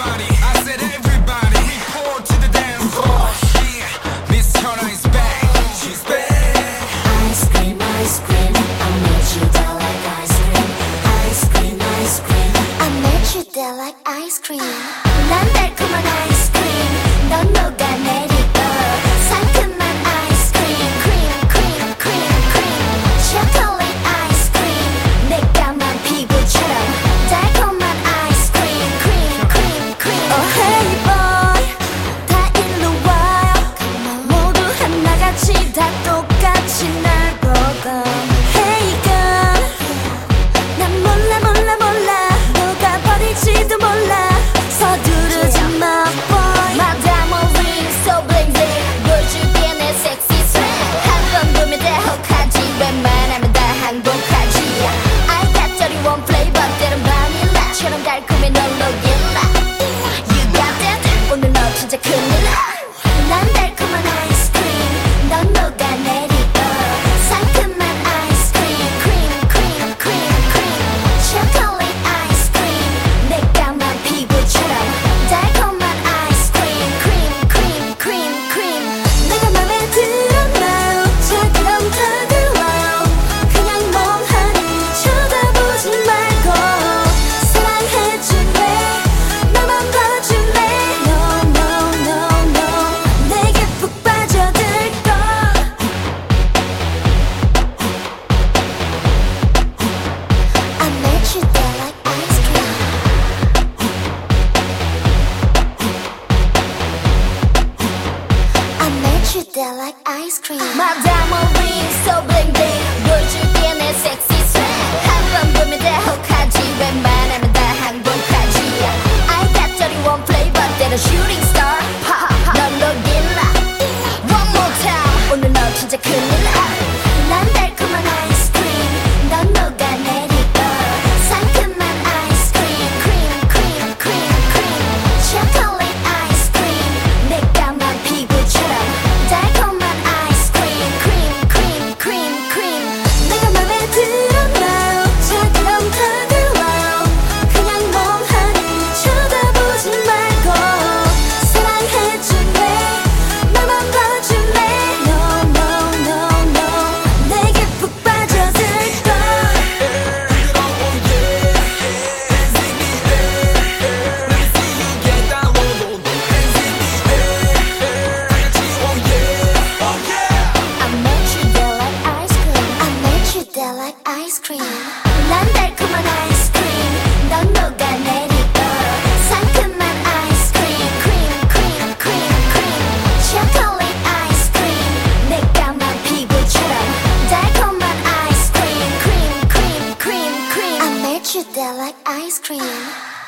everybody. I said everybody. Report to the dance floor. Yeah, Miss Turner is back. She's back. Ice cream, ice cream. I met you down like ice cream. Ice cream, ice cream. I met you down like ice cream. 난 ice cream. need that broken Treat them like ice cream. My diamond ring so bling bling. Burcu gene sexy. like ice cream. 달콤한 ice cream. 넌 녹아내리고. 상큼한 ice cream. Cream, cream, cream, cream. Chocolate ice cream. 내 까만 피부처럼. 달콤한 ice cream. Cream, cream, cream, cream. I met you there like ice cream.